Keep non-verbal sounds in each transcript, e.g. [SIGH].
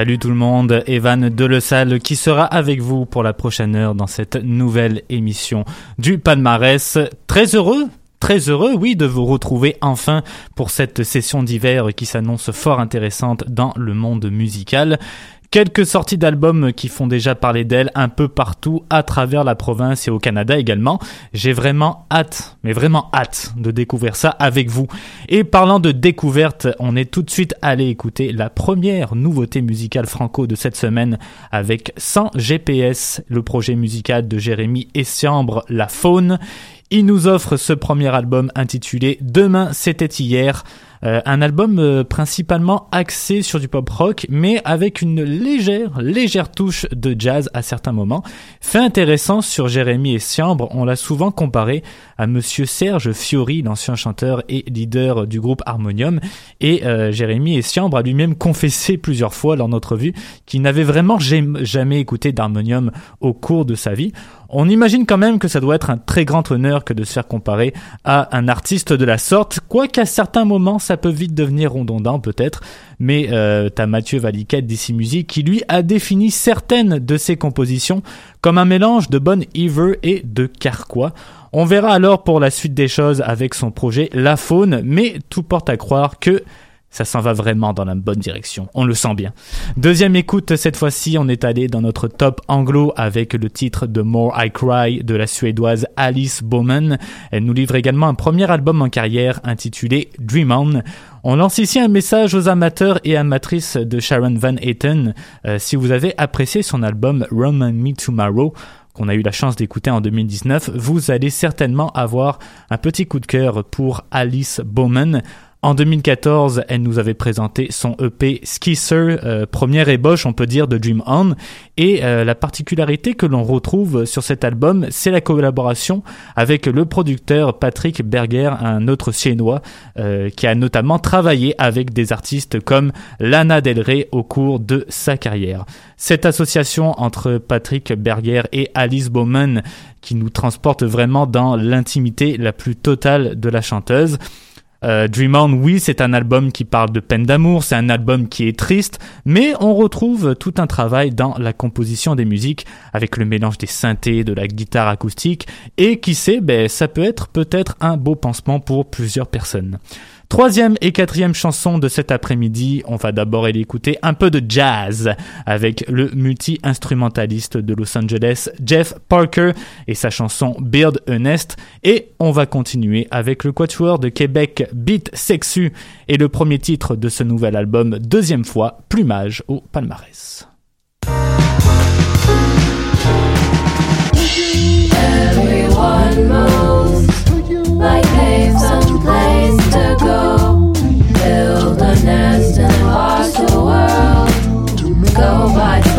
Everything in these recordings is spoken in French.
Salut tout le monde, Evan Delesalle qui sera avec vous pour la prochaine heure dans cette nouvelle émission du palmarès. Très heureux Très heureux, oui, de vous retrouver enfin pour cette session d'hiver qui s'annonce fort intéressante dans le monde musical. Quelques sorties d'albums qui font déjà parler d'elle un peu partout à travers la province et au Canada également. J'ai vraiment hâte, mais vraiment hâte de découvrir ça avec vous. Et parlant de découverte, on est tout de suite allé écouter la première nouveauté musicale franco de cette semaine avec 100 GPS, le projet musical de Jérémy Essiambre, La Faune. Il nous offre ce premier album intitulé Demain c'était hier. Euh, un album euh, principalement axé sur du pop rock, mais avec une légère, légère touche de jazz à certains moments. Fait intéressant sur Jérémy et Siambre, on l'a souvent comparé à Monsieur Serge Fiori, l'ancien chanteur et leader du groupe Harmonium. Et euh, Jérémy et Siambre a lui-même confessé plusieurs fois dans notre vue qu'il n'avait vraiment jamais écouté d'Harmonium au cours de sa vie. On imagine quand même que ça doit être un très grand honneur que de se faire comparer à un artiste de la sorte, quoiqu'à certains moments ça peut vite devenir redondant peut-être, mais euh, t'as Mathieu Valiquette d'ici Musique qui lui a défini certaines de ses compositions comme un mélange de bonne Ever et de Carquois. On verra alors pour la suite des choses avec son projet La Faune, mais tout porte à croire que ça s'en va vraiment dans la bonne direction. On le sent bien. Deuxième écoute, cette fois-ci, on est allé dans notre top anglo avec le titre de More I Cry de la suédoise Alice Bowman. Elle nous livre également un premier album en carrière intitulé Dream On. On lance ici un message aux amateurs et amatrices de Sharon Van Etten. Euh, si vous avez apprécié son album Roman Me Tomorrow, qu'on a eu la chance d'écouter en 2019, vous allez certainement avoir un petit coup de cœur pour Alice Bowman. En 2014, elle nous avait présenté son EP Skisser, euh, première ébauche, on peut dire, de Dream On. Et euh, la particularité que l'on retrouve sur cet album, c'est la collaboration avec le producteur Patrick Berger, un autre Siennois, euh, qui a notamment travaillé avec des artistes comme Lana Del Rey au cours de sa carrière. Cette association entre Patrick Berger et Alice Bowman qui nous transporte vraiment dans l'intimité la plus totale de la chanteuse. Euh, Dream On, oui, c'est un album qui parle de peine d'amour, c'est un album qui est triste, mais on retrouve tout un travail dans la composition des musiques avec le mélange des synthés, de la guitare acoustique, et qui sait, ben, ça peut être peut-être un beau pansement pour plusieurs personnes. Troisième et quatrième chanson de cet après-midi, on va d'abord aller écouter un peu de jazz avec le multi-instrumentaliste de Los Angeles Jeff Parker et sa chanson Build a Nest et on va continuer avec le quatuor de Québec Beat Sexu et le premier titre de ce nouvel album, deuxième fois, Plumage au palmarès. my cave, some place to go. Build a nest in a hostile world. Go by.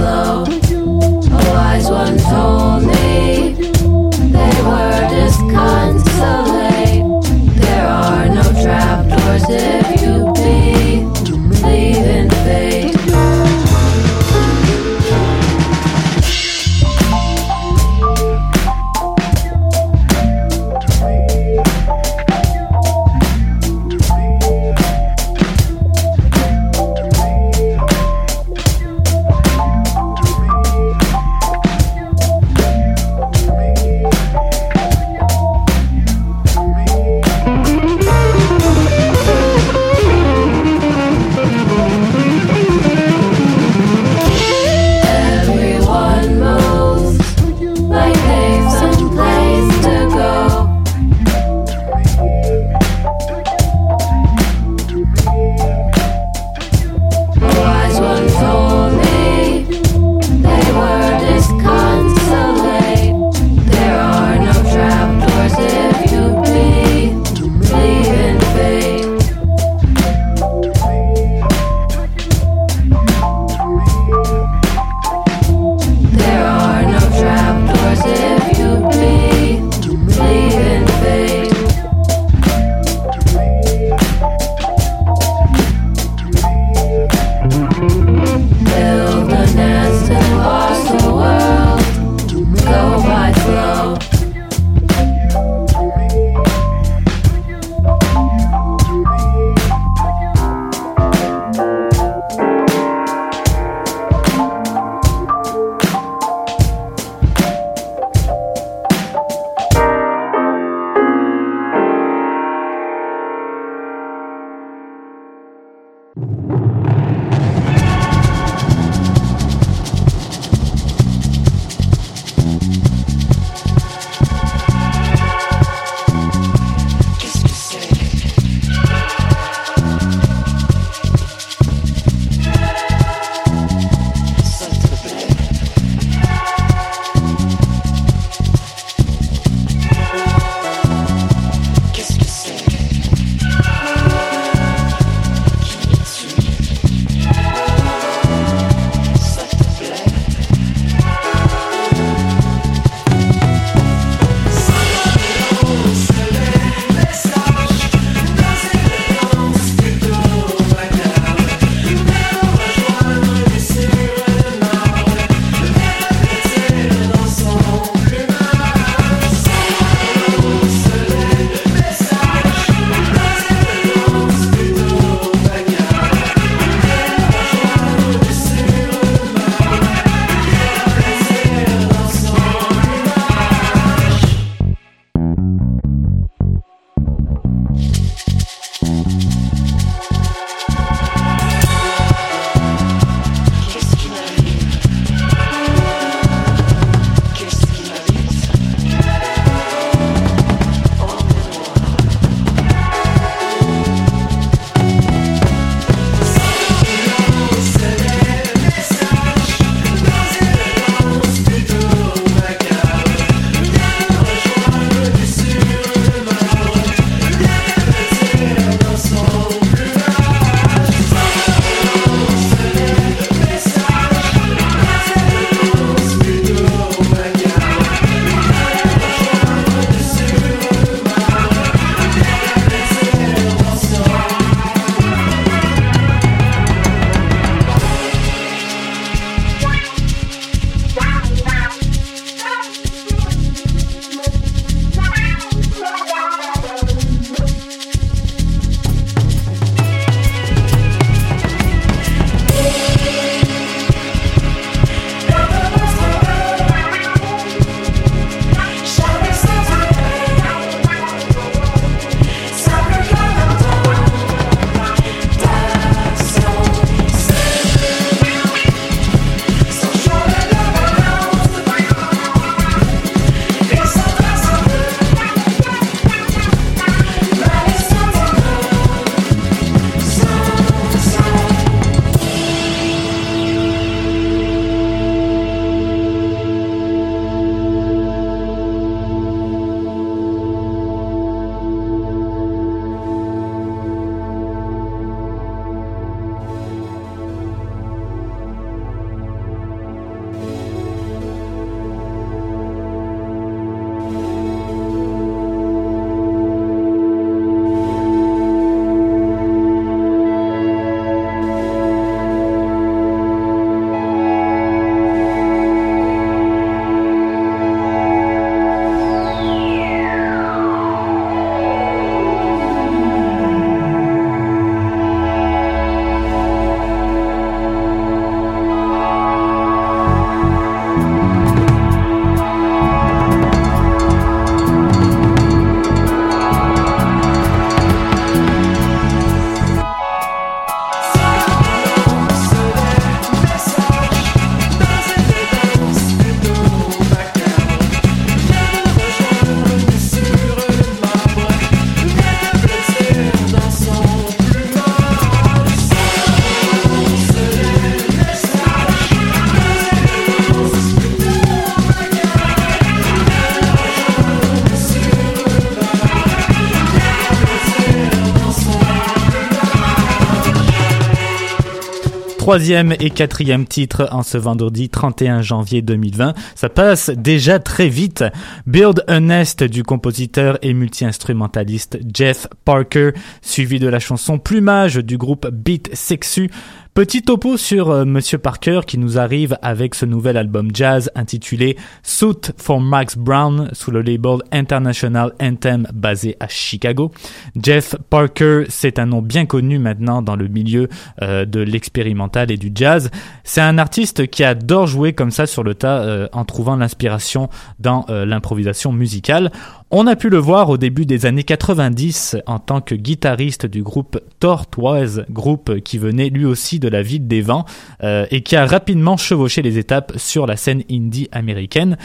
Troisième et quatrième titre en ce vendredi 31 janvier 2020. Ça passe déjà très vite. Build a Nest du compositeur et multi-instrumentaliste Jeff Parker, suivi de la chanson Plumage du groupe Beat Sexu. Petit topo sur euh, Monsieur Parker qui nous arrive avec ce nouvel album jazz intitulé Suit for Max Brown sous le label International Anthem basé à Chicago. Jeff Parker, c'est un nom bien connu maintenant dans le milieu euh, de l'expérimental et du jazz. C'est un artiste qui adore jouer comme ça sur le tas euh, en trouvant l'inspiration dans l'improvisation musicale. On a pu le voir au début des années 90 en tant que guitariste du groupe Tortoise, groupe qui venait lui aussi de la ville des vents euh, et qui a rapidement chevauché les étapes sur la scène indie américaine.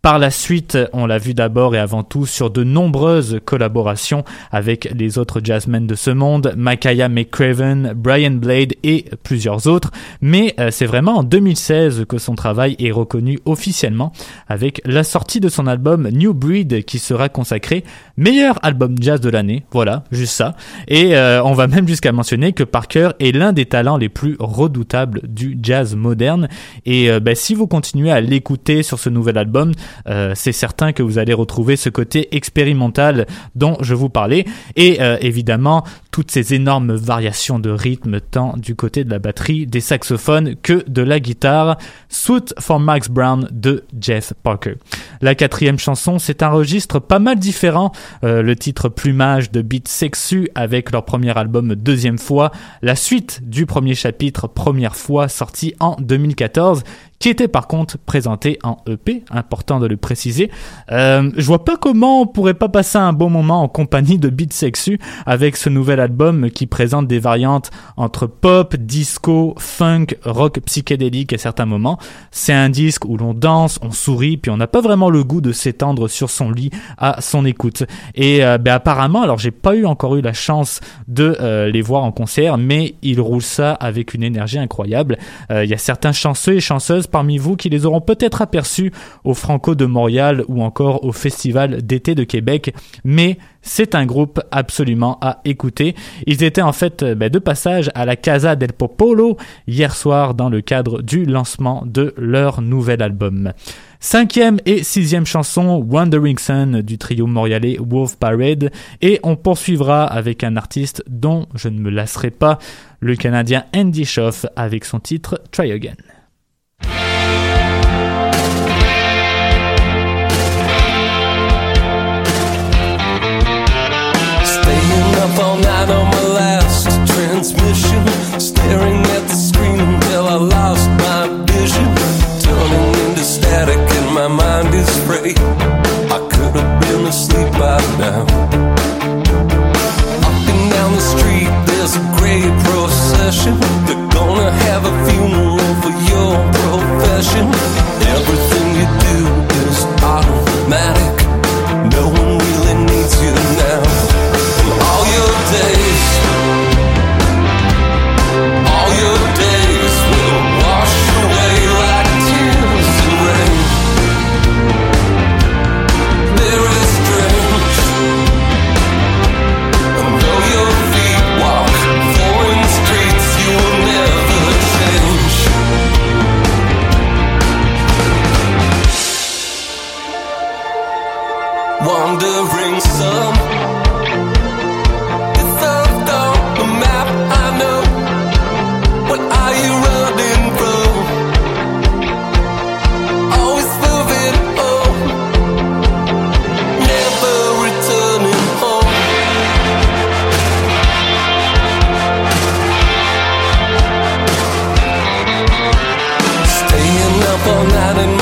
Par la suite, on l'a vu d'abord et avant tout sur de nombreuses collaborations avec les autres jazzmen de ce monde, Makaya McCraven, Brian Blade et plusieurs autres, mais euh, c'est vraiment en 2016 que son travail est reconnu officiellement avec la sortie de son album New Breed qui sera consacré meilleur album jazz de l'année, voilà, juste ça. Et euh, on va même jusqu'à mentionner que Parker est l'un des talents les plus redoutables du jazz moderne. Et euh, ben, si vous continuez à l'écouter sur ce nouvel album, euh, c'est certain que vous allez retrouver ce côté expérimental dont je vous parlais et euh, évidemment toutes ces énormes variations de rythme tant du côté de la batterie, des saxophones que de la guitare. Suit for Max Brown de Jeff Parker. La quatrième chanson, c'est un registre pas mal différent. Euh, le titre Plumage de Beat Sexu avec leur premier album Deuxième fois, la suite du premier chapitre Première fois sorti en 2014 qui était par contre présenté en EP, important de le préciser. Euh, je vois pas comment on pourrait pas passer un bon moment en compagnie de Beat Sexu avec ce nouvel album qui présente des variantes entre pop, disco, funk, rock psychédélique à certains moments. C'est un disque où l'on danse, on sourit, puis on n'a pas vraiment le goût de s'étendre sur son lit à son écoute. Et euh, ben, apparemment, alors j'ai pas eu encore eu la chance de euh, les voir en concert, mais ils roulent ça avec une énergie incroyable. Euh, Il y a certains chanceux et chanceuses parmi vous qui les auront peut-être aperçus au Franco de Montréal ou encore au Festival d'été de Québec, mais c'est un groupe absolument à écouter. Ils étaient en fait euh, ben, de passage à la Casa del Popolo hier soir dans le cadre du lancement de leur nouvel album. Cinquième et sixième chanson, Wandering Sun du trio montréalais Wolf Parade, et on poursuivra avec un artiste dont je ne me lasserai pas, le Canadien Andy Schoff avec son titre Try Again. Up all night on my last transmission, staring at the screen until I lost my vision, turning into static and my mind is free. I could have been asleep by now. Up and down the street, there's a great procession. They're gonna have a funeral for your profession. gathered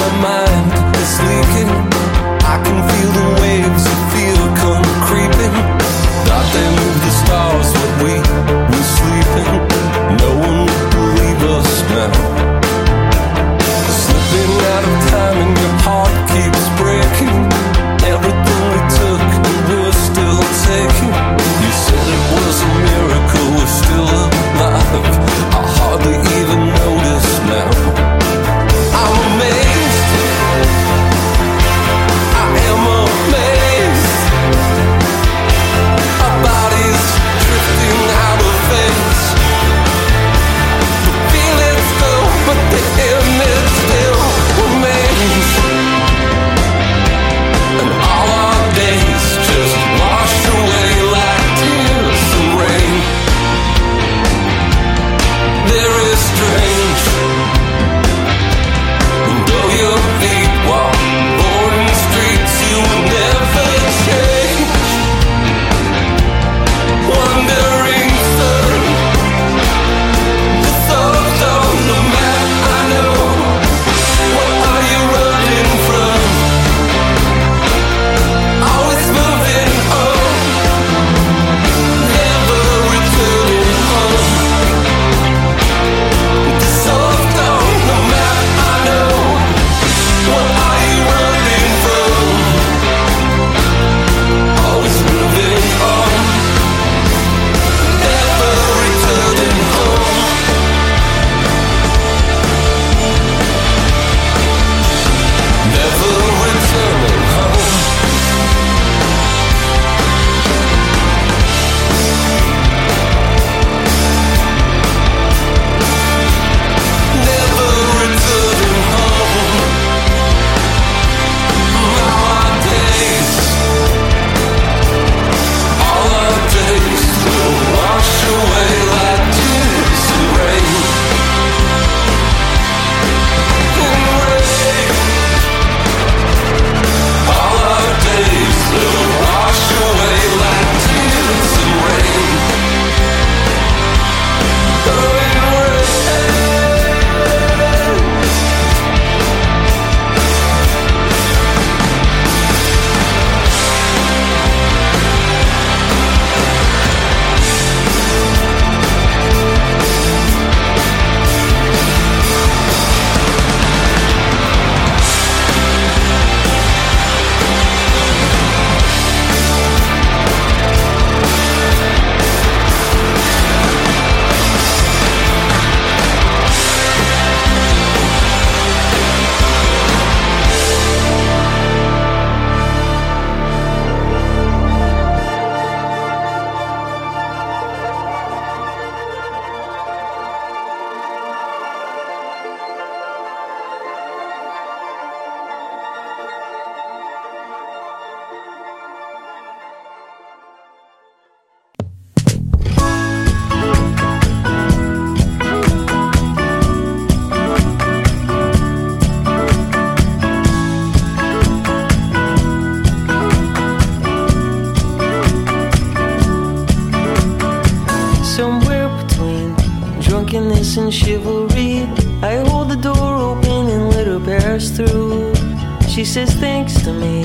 says thanks to me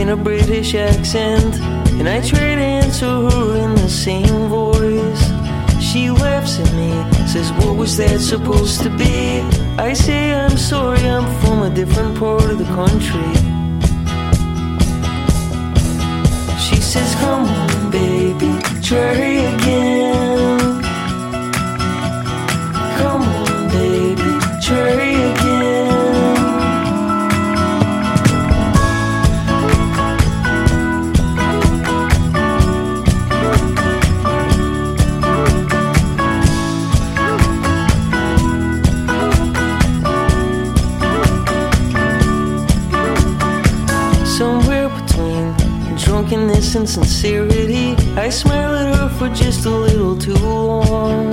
in a British accent, and I try to answer her in the same voice. She laughs at me, says, What was that supposed to be? I say, I'm sorry, I'm from a different part of the country. She says, Come on, baby, try again. Come on, baby, try drunkenness and sincerity, I smile at her for just a little too long.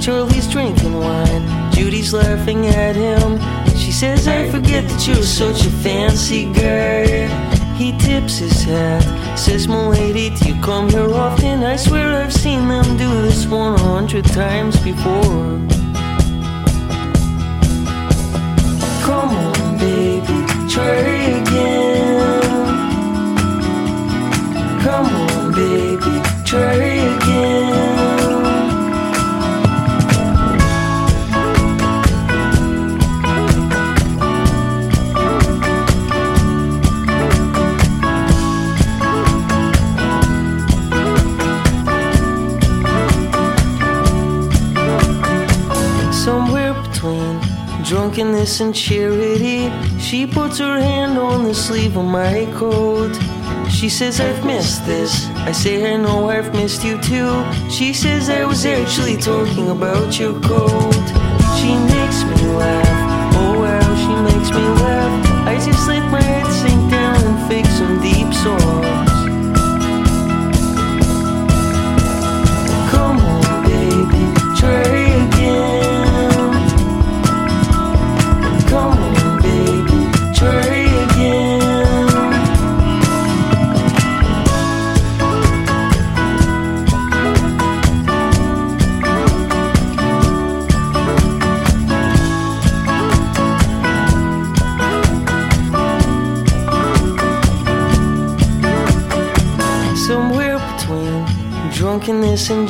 Charlie's drinking wine, Judy's laughing at him. She says, I forget that you're such a fancy guy. He tips his hat, says, Milady, do you come here often? I swear I've seen them do this 100 times before. Come on, baby, try again. Drunkenness and charity, she puts her hand on the sleeve of my coat. She says, I've missed this. I say, I know I've missed you too. She says, I was actually talking about your coat. She makes me laugh. Oh, wow, she makes me laugh. I just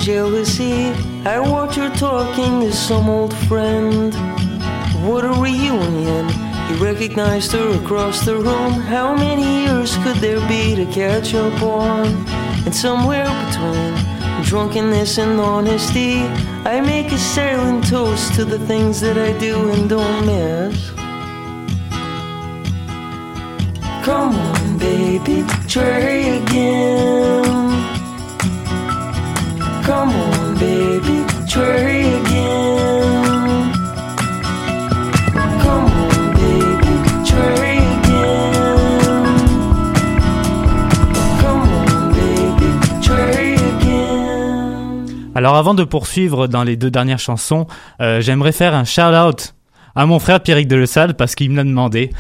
jealousy, I watch her talking to some old friend. What a reunion! He recognized her across the room. How many years could there be to catch up on? And somewhere between drunkenness and honesty, I make a silent toast to the things that I do and don't miss. Come on, baby, try again. Come on, baby. Come on, baby, baby. Alors avant de poursuivre dans les deux dernières chansons, euh, j'aimerais faire un shout-out à mon frère Pierrick Delessal parce qu'il me l'a demandé.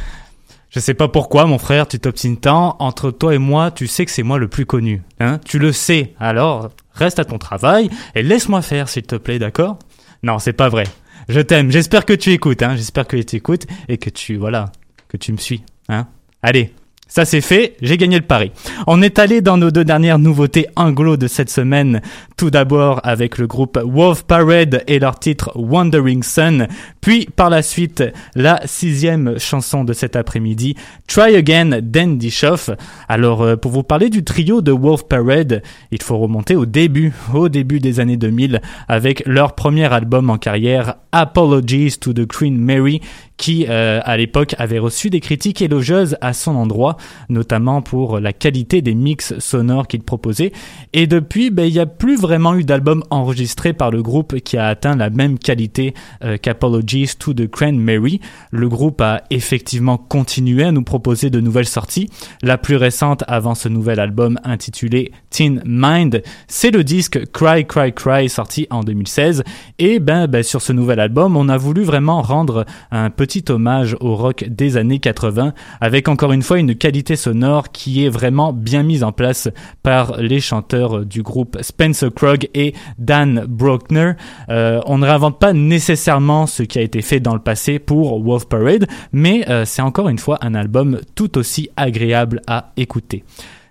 Je sais pas pourquoi, mon frère, tu t'obstines tant. Entre toi et moi, tu sais que c'est moi le plus connu. Hein tu le sais. Alors, reste à ton travail et laisse-moi faire, s'il te plaît, d'accord? Non, c'est pas vrai. Je t'aime. J'espère que tu écoutes. Hein J'espère que tu écoutes et que tu, voilà, que tu me suis. Hein Allez, ça c'est fait, j'ai gagné le pari. On est allé dans nos deux dernières nouveautés anglo de cette semaine. Tout d'abord avec le groupe Wolf Parade et leur titre Wandering Sun. Puis par la suite, la sixième chanson de cet après-midi, Try Again d'Andy Schoff. Alors euh, pour vous parler du trio de Wolf Parade, il faut remonter au début, au début des années 2000 avec leur premier album en carrière, Apologies to the Queen Mary, qui euh, à l'époque avait reçu des critiques élogieuses à son endroit, notamment pour la qualité des mix sonores qu'il proposait. Et depuis, ben, il n'y a plus vraiment eu d'album enregistré par le groupe qui a atteint la même qualité euh, qu'Apologies to the Mary. Le groupe a effectivement continué à nous proposer de nouvelles sorties. La plus récente avant ce nouvel album intitulé Teen Mind, c'est le disque Cry Cry Cry sorti en 2016. Et ben, ben sur ce nouvel album, on a voulu vraiment rendre un petit petit hommage au rock des années 80, avec encore une fois une qualité sonore qui est vraiment bien mise en place par les chanteurs du groupe Spencer Krog et Dan Brockner. Euh, on ne réinvente pas nécessairement ce qui a été fait dans le passé pour Wolf Parade, mais euh, c'est encore une fois un album tout aussi agréable à écouter.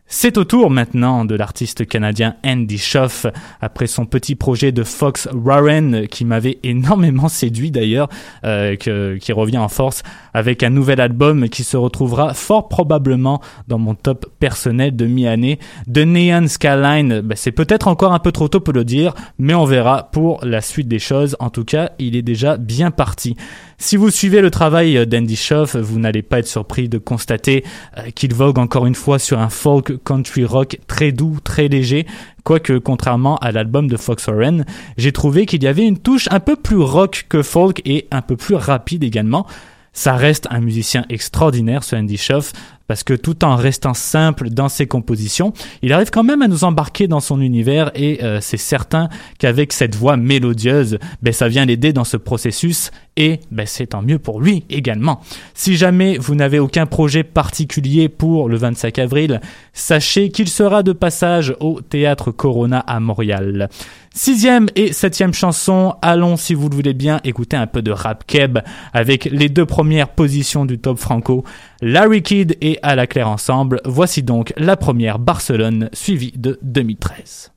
C'est au tour maintenant de l'artiste canadien Andy Schuff, après son petit projet de Fox Warren qui m'avait énormément séduit d'ailleurs, euh, qui revient en force avec un nouvel album qui se retrouvera fort probablement dans mon top personnel de mi-année. The Neon Skyline, ben, c'est peut-être encore un peu trop tôt pour le dire, mais on verra pour la suite des choses. En tout cas, il est déjà bien parti. Si vous suivez le travail d'Andy Schuff, vous n'allez pas être surpris de constater euh, qu'il vogue encore une fois sur un folk country rock très doux, très léger. Quoique, contrairement à l'album de Fox Warren, j'ai trouvé qu'il y avait une touche un peu plus rock que folk et un peu plus rapide également. Ça reste un musicien extraordinaire, ce Andy Schuff, parce que tout en restant simple dans ses compositions, il arrive quand même à nous embarquer dans son univers et euh, c'est certain qu'avec cette voix mélodieuse, ben, ça vient l'aider dans ce processus et ben, c'est tant mieux pour lui également. Si jamais vous n'avez aucun projet particulier pour le 25 avril, sachez qu'il sera de passage au Théâtre Corona à Montréal. Sixième et septième chanson, allons si vous le voulez bien écouter un peu de rap keb avec les deux premières positions du top franco, Larry Kidd et À la Claire ensemble. Voici donc la première Barcelone suivie de 2013.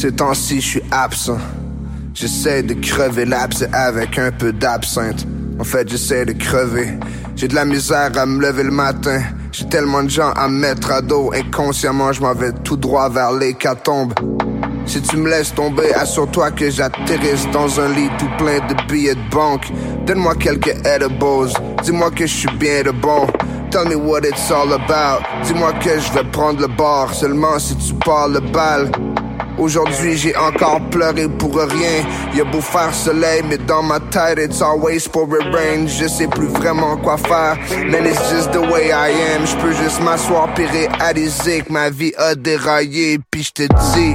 Ces temps-ci, je suis absent. J'essaie de crever l'abcès avec un peu d'absinthe. En fait, j'essaie de crever. J'ai de la misère à me lever le matin. J'ai tellement de gens à me mettre à dos. Inconsciemment, je m'en vais tout droit vers l'hécatombe. Si tu me laisses tomber, assure-toi que j'atterrisse dans un lit tout plein de billets de banque. Donne-moi quelques edibles. Dis-moi que je suis bien de bon. Tell me what it's all about. Dis-moi que je vais prendre le bar seulement si tu parles le bal. Aujourd'hui j'ai encore pleuré pour rien. Y'a beau faire soleil mais dans ma tête it's always pour it rain. Je sais plus vraiment quoi faire Man it's just the way I am. Je peux juste m'asseoir pis réaliser que ma vie a déraillé Puis je te dis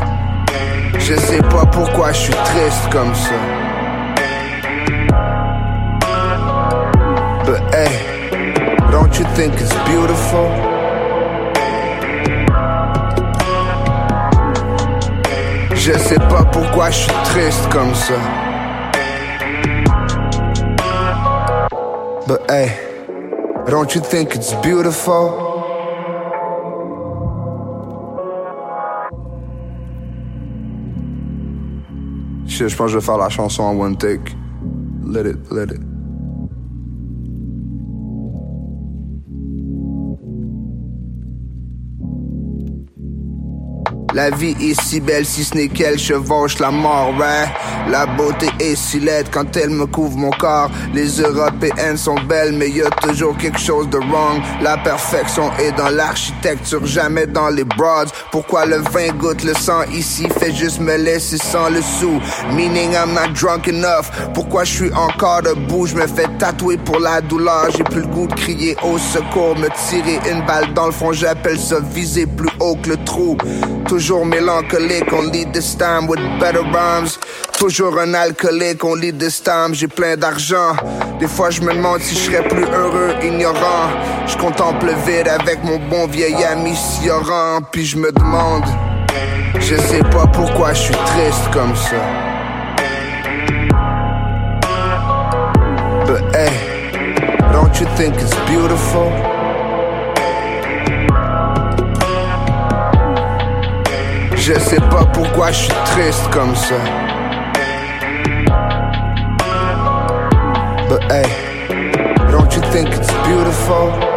Je sais pas pourquoi je suis triste comme ça. But hey Don't you think it's beautiful? Je sais pas pourquoi je suis triste comme ça. But hey, don't you think it's beautiful? Je pense que je vais faire la chanson en one take. Let it, let it. La vie est si belle si ce n'est qu'elle chevauche la mort, ouais. La beauté est si laide quand elle me couvre mon corps. Les européennes sont belles, mais y a toujours quelque chose de wrong. La perfection est dans l'architecture, jamais dans les broads. Pourquoi le vin goûte le sang ici? Fait juste me laisser sans le sou? Meaning I'm not drunk enough. Pourquoi je suis encore debout? Je me fais tatouer pour la douleur. J'ai plus le goût de crier au secours, me tirer une balle dans le front. J'appelle ça viser plus haut que le trou. Mélancolique, on lead this time with better rhymes. Toujours un alcoolique, on lead this time, j'ai plein d'argent. Des fois je me demande si je serais plus heureux, ignorant. Je contemple le vide avec mon bon vieil ami Sioran, puis je me demande, je sais pas pourquoi je suis triste comme ça. But hey, don't you think it's beautiful? Je sais pas pourquoi je suis triste comme ça. But hey, don't you think it's beautiful?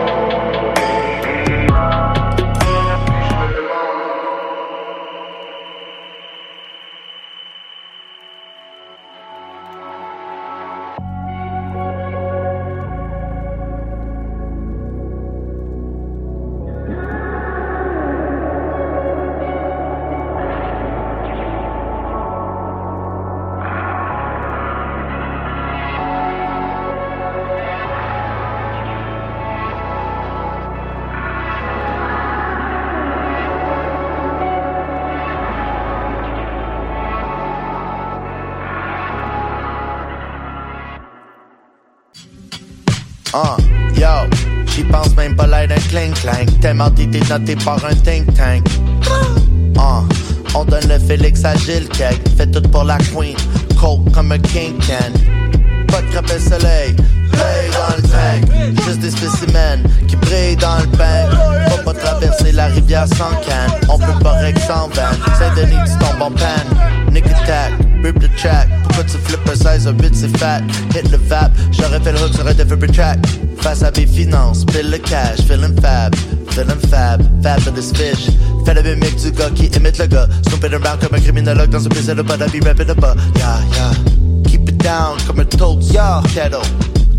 J'y pense même pas l'air d'un clink clank. Tellement t'étais noté par un think tank. Uh, on donne le Félix à Gilles Cake. Fait tout pour la queen. Cold comme un king can. Pas de crêpe soleil. Play dans le tank. Juste des spécimens qui brillent dans le bain. Faut pas traverser la rivière sans canne. On peut pas rec sans van. Saint-Denis, tu tombes en panne. Nick attack, rip the track. Pourquoi tu flippes un size, un bit c'est fat. Hit le vap, j'aurais fait le hook un different track. Face à mes finances, pile le cash, feeling fab. Feeling fab, fab for this fish. Fais le mimic du gars qui imite le gars. Snooping around comme un criminologue dans un baiser de bas, be rapping the bas. Yeah, yeah. Keep it down comme un toast. Yeah. Kettle.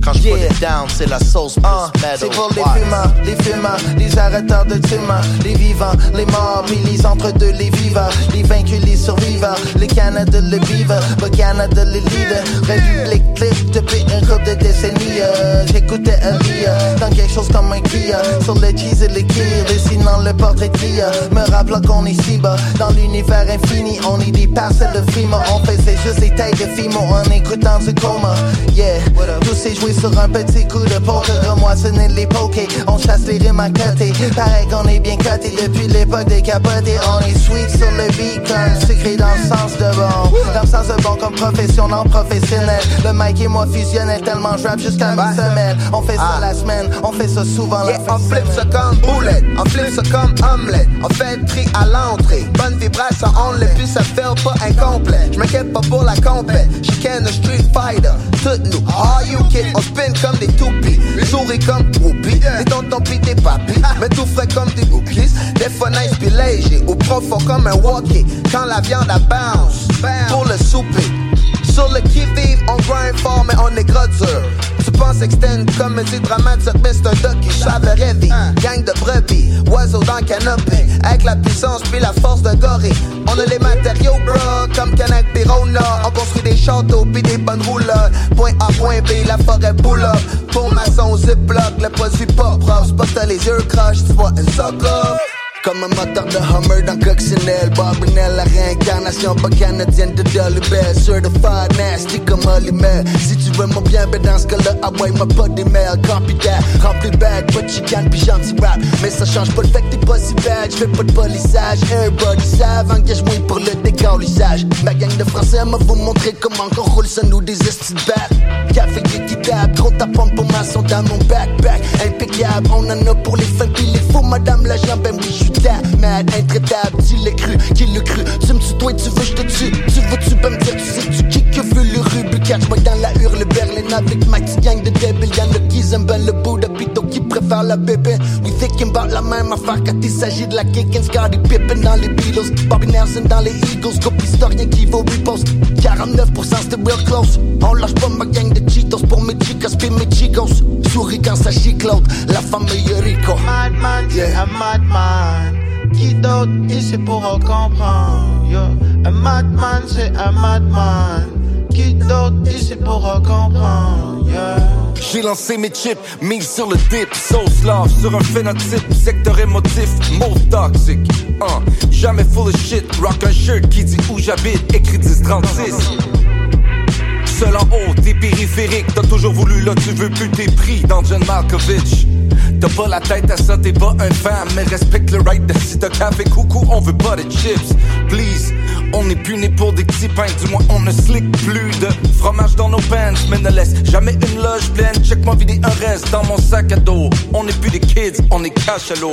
Quand je it down, c'est la sauce plus metal. C'est pour les fumeurs, les fumeurs, les arrêteurs de tumeurs, les vivants, les morts, puis les entre-deux, les vivants, les vaincus, les survivants, les Canada, le beaver, le Canada, le leader, République clip depuis une couple de décennies. euh, J'écoutais Alia dans quelque chose comme un Kia, sur le cheese et le kill, dessinant le portrait de me rappelant qu'on est si bas, dans l'univers infini, on est des parcelles de frima, on faisait juste des tailles de fimo en écoutant du coma. Yeah, tous ces joués sur un petit coup de poker, remoissonner les pokés, on chasse les rimes à côté, pareil qu'on est bien coté. Depuis l'époque des capotés, on est sweet sur le beat comme sucré dans le sens de bon, dans le sens de bon comme profession non professionnel, le mic et moi fusionnel tellement je rap jusqu'à mi semaine, on fait ça la semaine, on fait ça souvent la on flip ça comme boulette, on flip ça comme omelette, on fait le tri à l'entrée, bonne vibration, on le plus ça fait pas incomplet, je m'inquiète pas pour la compète, chicane a street fighter, toutes nous, all you kids, on spin comme des toupies, souris comme whoopies, des tontons pis des papis, mais tout fait comme des bouclies, des fois nice léger, ou profond comme un walkie, quand la viande a bounce, pour le souper. Sur le qui-vive, on grind fort, mais on est gros dur. Tu penses extend comme un dramatique, mais c'est un docu, j'avais rêvé. Gang de brebis, oiseaux dans le canopé. Avec la puissance puis la force de gorille. On a les matériaux, bro, comme Canac Pirona. On construit des châteaux puis des bonnes roulottes. Point A, point B, la forêt boule up. Pour maçon, ziploc, le produit pas propre. T'as les yeux croches, tu vois un socle. Comme un moteur de Hummer dans Coccinelle. Barbinel, la réincarnation pas canadienne de Dolly Bell Certified nasty comme Oliver Si tu veux mon bien, ben dans ce cas-là, ah ouais, m'a pas d'email. Copy that, rempli bag, pas de chicane pis gentil rap. Mais ça change pas le fait que t'es pas si bad. J'fais pas de polissage, everybody savent Engage-moi pour le décalissage. Ma gang de français m'a vous montrer comment qu'on roule ça nous des estis de battes Café équitable, trop tapante pour maçon dans mon backpack. Impeccable, on en a pour les fins pis les fous Madame la jambe, ben oui, j'suis mad, intraitable, tu l'as cru, qui l'a cru? Tu me tutoies, tu veux, je te tue. Tu veux, tu peux me dire, tu sais, tu qui que veut le rubis? Catch moi dans la hurle, Berlin avec ma gang de débiles. Y'en a qui aiment ben le bout de pito, qui préfèrent la bébé. We thinking about la même affaire quand il s'agit de la kick and Scotty Pippen dans les Beatles. Bobby Nelson dans les Eagles, copie historien qui vaut repost 49% c'était real close. On lâche pas ma gang de Cheetos pour mes chicas pis mes chicos Quand ça chiclote, la famille Rico Madman, c'est un madman qui d'autre ici pourra comprendre. Un madman c'est un madman Qui d'autre ici pourra comprendre yeah. J'ai lancé mes chips, mise sur le dip, sauce love sur un phénotype, secteur émotif, mot toxique. Uh, jamais full of shit, rock un shirt qui dit où j'habite, écrit 1036. Seul en haut, t'es périphérique, t'as toujours voulu, là tu veux plus tes prix dans John Malkovich. T'as pas la tête à ça, t'es pas un fan, mais respecte le right de si t'as café coucou, on veut pas de chips. Please, on n'est plus pour des petits pains, du moins on ne slick plus de fromage dans nos pants, mais ne laisse jamais une loge pleine. Check moi vider un reste dans mon sac à dos. On n'est plus des kids, on est cash à l'eau.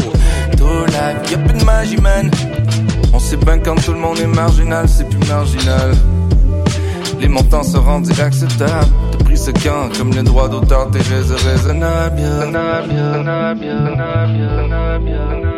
Tout life, y'a plus de magie, man. On sait bien quand tout le monde est marginal, c'est plus marginal. Les montants se rendent acceptables. T'as pris ce camp comme le droit d'auteur, t'es rais- raisonnable. Raisonnable, raisonnable, raisonnable, raisonnable, raisonnable.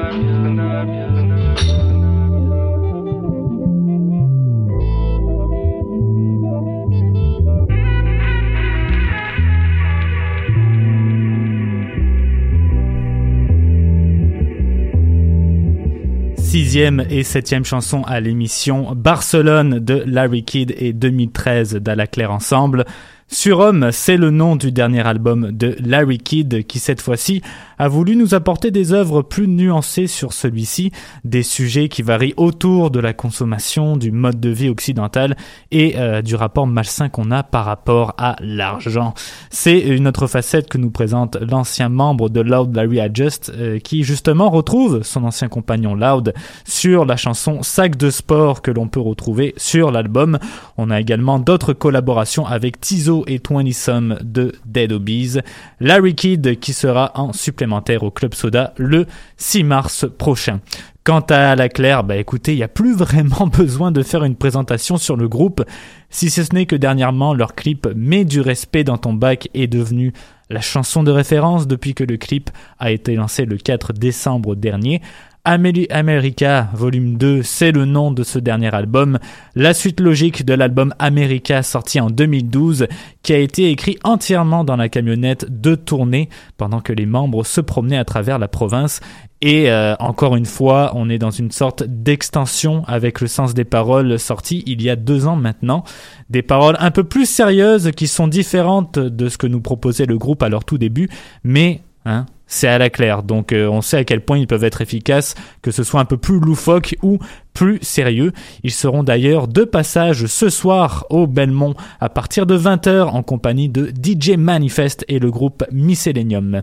Sixième et septième chanson à l'émission Barcelone de Larry Kidd et 2013 d'Ala Claire Ensemble. Surhomme, c'est le nom du dernier album de Larry Kidd qui cette fois-ci a voulu nous apporter des œuvres plus nuancées sur celui-ci, des sujets qui varient autour de la consommation, du mode de vie occidental et euh, du rapport malsain qu'on a par rapport à l'argent. C'est une autre facette que nous présente l'ancien membre de Loud Larry Adjust euh, qui justement retrouve son ancien compagnon Loud sur la chanson Sac de sport que l'on peut retrouver sur l'album. On a également d'autres collaborations avec Tizo et 20 Some de Dead Obies. Larry Kidd qui sera en au Club Soda le 6 mars prochain. Quant à la Claire, bah écoutez, il n'y a plus [LAUGHS] vraiment besoin de faire une présentation sur le groupe, si ce n'est que dernièrement leur clip Mets du respect dans ton bac est devenu la chanson de référence depuis que le clip a été lancé le 4 décembre dernier. Amélie America Volume 2, c'est le nom de ce dernier album, la suite logique de l'album America sorti en 2012, qui a été écrit entièrement dans la camionnette de tournée pendant que les membres se promenaient à travers la province. Et euh, encore une fois, on est dans une sorte d'extension avec le sens des paroles sorti il y a deux ans maintenant. Des paroles un peu plus sérieuses qui sont différentes de ce que nous proposait le groupe à leur tout début, mais hein, c'est à la claire. Donc euh, on sait à quel point ils peuvent être efficaces, que ce soit un peu plus loufoque ou plus sérieux. Ils seront d'ailleurs de passage ce soir au Belmont à partir de 20h en compagnie de DJ Manifest et le groupe Miscellaneum.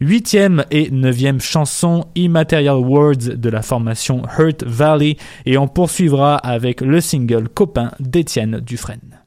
Huitième et neuvième chanson Immaterial Words de la formation Hurt Valley et on poursuivra avec le single Copain d'Étienne Dufresne.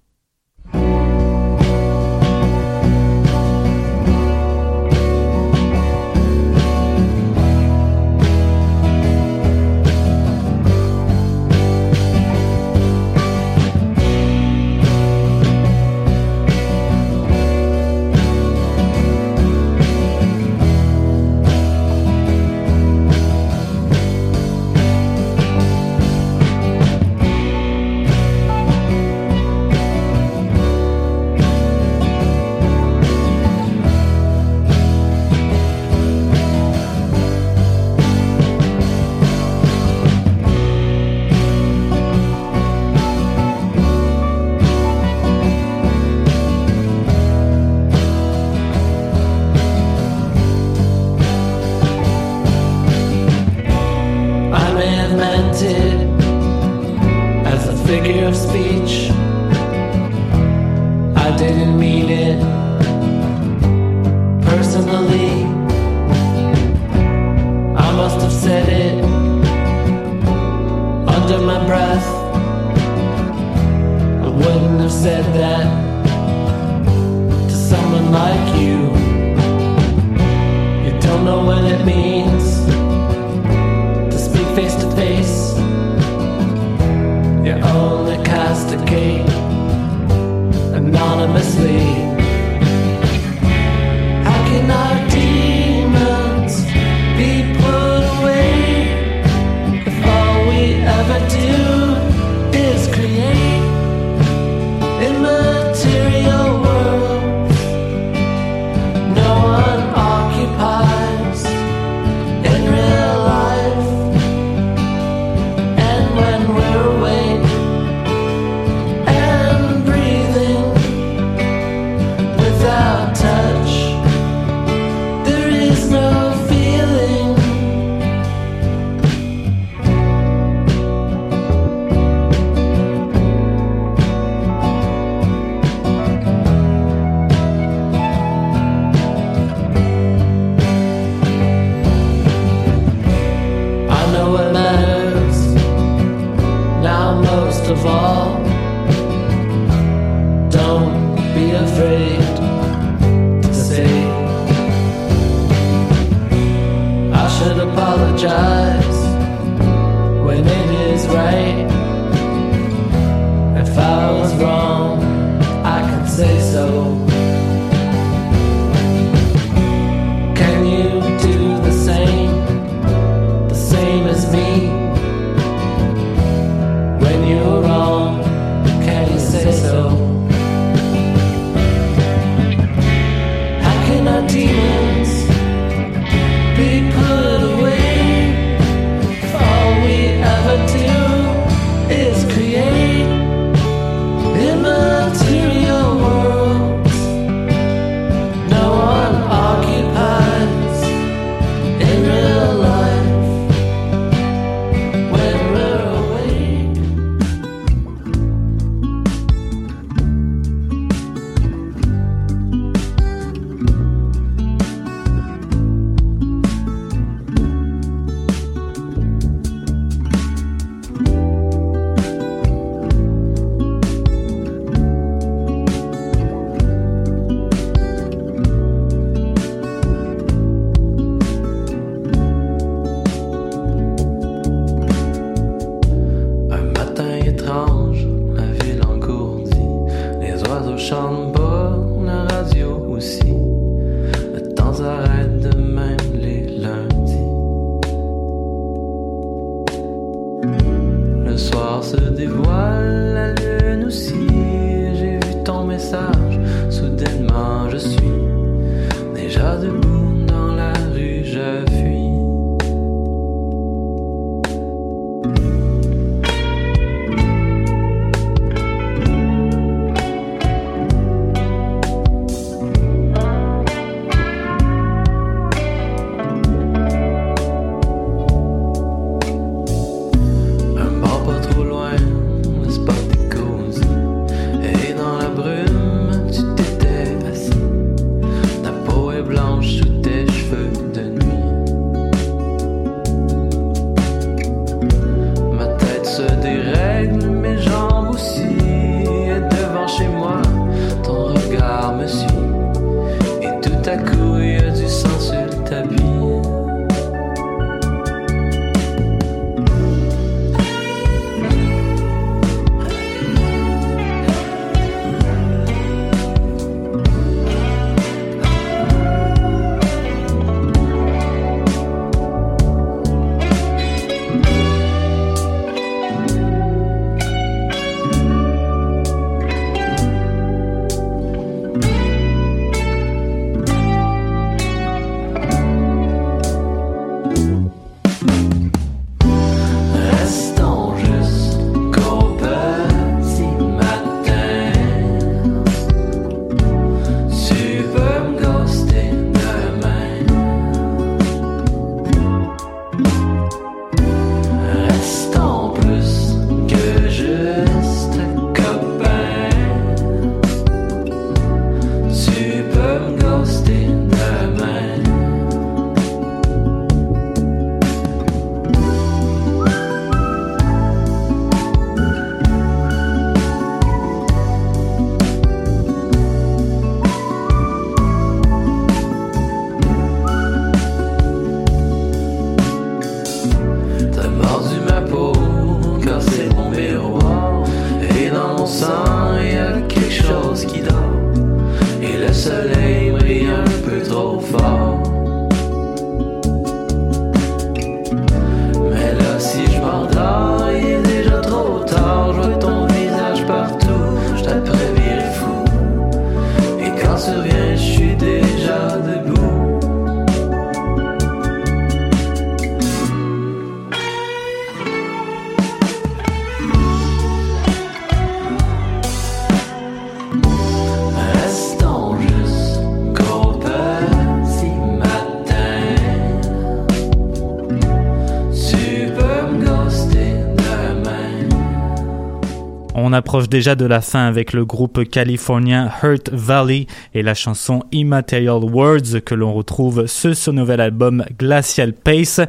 La lune aussi. J'ai vu ton message, soudainement je suis déjà debout approche déjà de la fin avec le groupe californien Hurt Valley et la chanson Immaterial Words que l'on retrouve sur ce nouvel album Glacial Pace,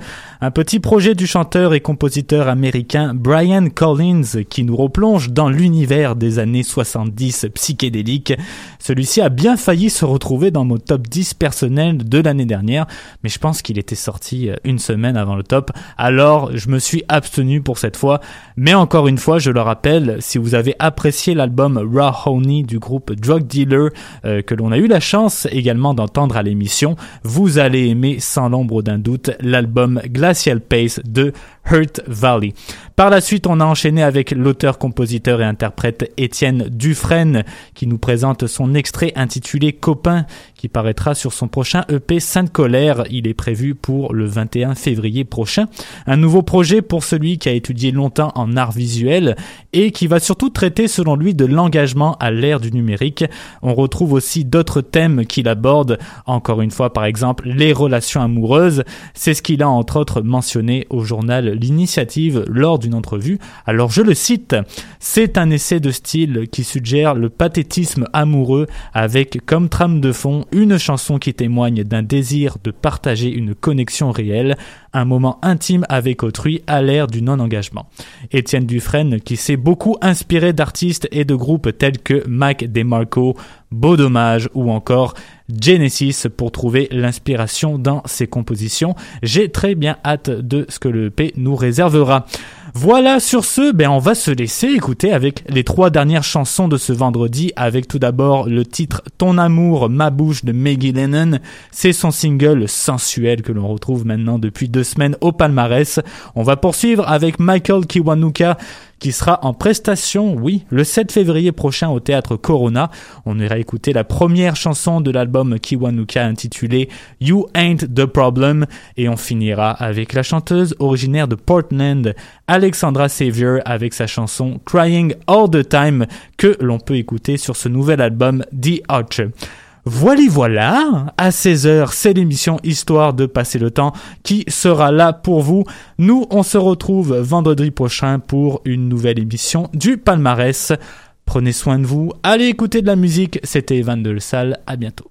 un petit projet du chanteur et compositeur américain Brian Collins qui nous replonge dans l'univers des années 70 psychédéliques. Celui-ci a bien failli se retrouver dans mon top 10 personnel de l'année dernière, mais je pense qu'il était sorti euh, une semaine avant le top, alors je me suis abstenu pour cette fois. Mais encore une fois, je le rappelle, si vous avez apprécié l'album Raw Honey du groupe Drug Dealer, euh, que l'on a eu la chance également d'entendre à l'émission, vous allez aimer sans l'ombre d'un doute l'album Glacial Pace de Hurt Valley. Par la suite, on a enchaîné avec l'auteur, compositeur et interprète Étienne Dufresne qui nous présente son extrait intitulé Copain qui paraîtra sur son prochain EP Sainte Colère. Il est prévu pour le 21 février prochain. Un nouveau projet pour celui qui a étudié longtemps en art visuel et qui va surtout traiter selon lui de l'engagement à l'ère du numérique. On retrouve aussi d'autres thèmes qu'il aborde, encore une fois par exemple les relations amoureuses. C'est ce qu'il a entre autres mentionné au journal L'Initiative lors d'une entrevue. Alors je le cite, c'est un essai de style qui suggère le pathétisme amoureux avec comme trame de fond une chanson qui témoigne d'un désir de partager une connexion réelle, un moment intime avec autrui à l'ère du non-engagement. Étienne Dufresne, qui s'est beaucoup inspiré d'artistes et de groupes tels que Mac DeMarco, Beau Dommage ou encore Genesis pour trouver l'inspiration dans ses compositions. J'ai très bien hâte de ce que le EP nous réservera. Voilà, sur ce, ben on va se laisser écouter avec les trois dernières chansons de ce vendredi, avec tout d'abord le titre Ton amour, ma bouche de Maggie Lennon. C'est son single sensuel que l'on retrouve maintenant depuis deux semaines au palmarès. On va poursuivre avec Michael Kiwanuka qui sera en prestation, oui, le 7 février prochain au théâtre Corona. On ira écouter la première chanson de l'album Kiwanuka intitulée You Ain't the Problem et on finira avec la chanteuse originaire de Portland, Alexandra Savior avec sa chanson Crying All the Time que l'on peut écouter sur ce nouvel album The Archer. Voilà, voilà. À 16h, c'est l'émission Histoire de passer le temps qui sera là pour vous. Nous, on se retrouve vendredi prochain pour une nouvelle émission du palmarès. Prenez soin de vous. Allez écouter de la musique. C'était Evan de Le Salle. À bientôt.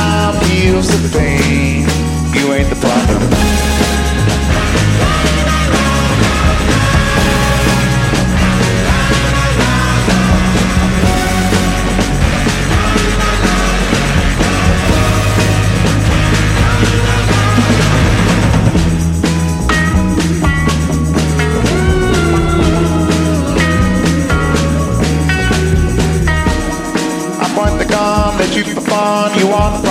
heals the pain, you ain't the problem. I point the gun, let you for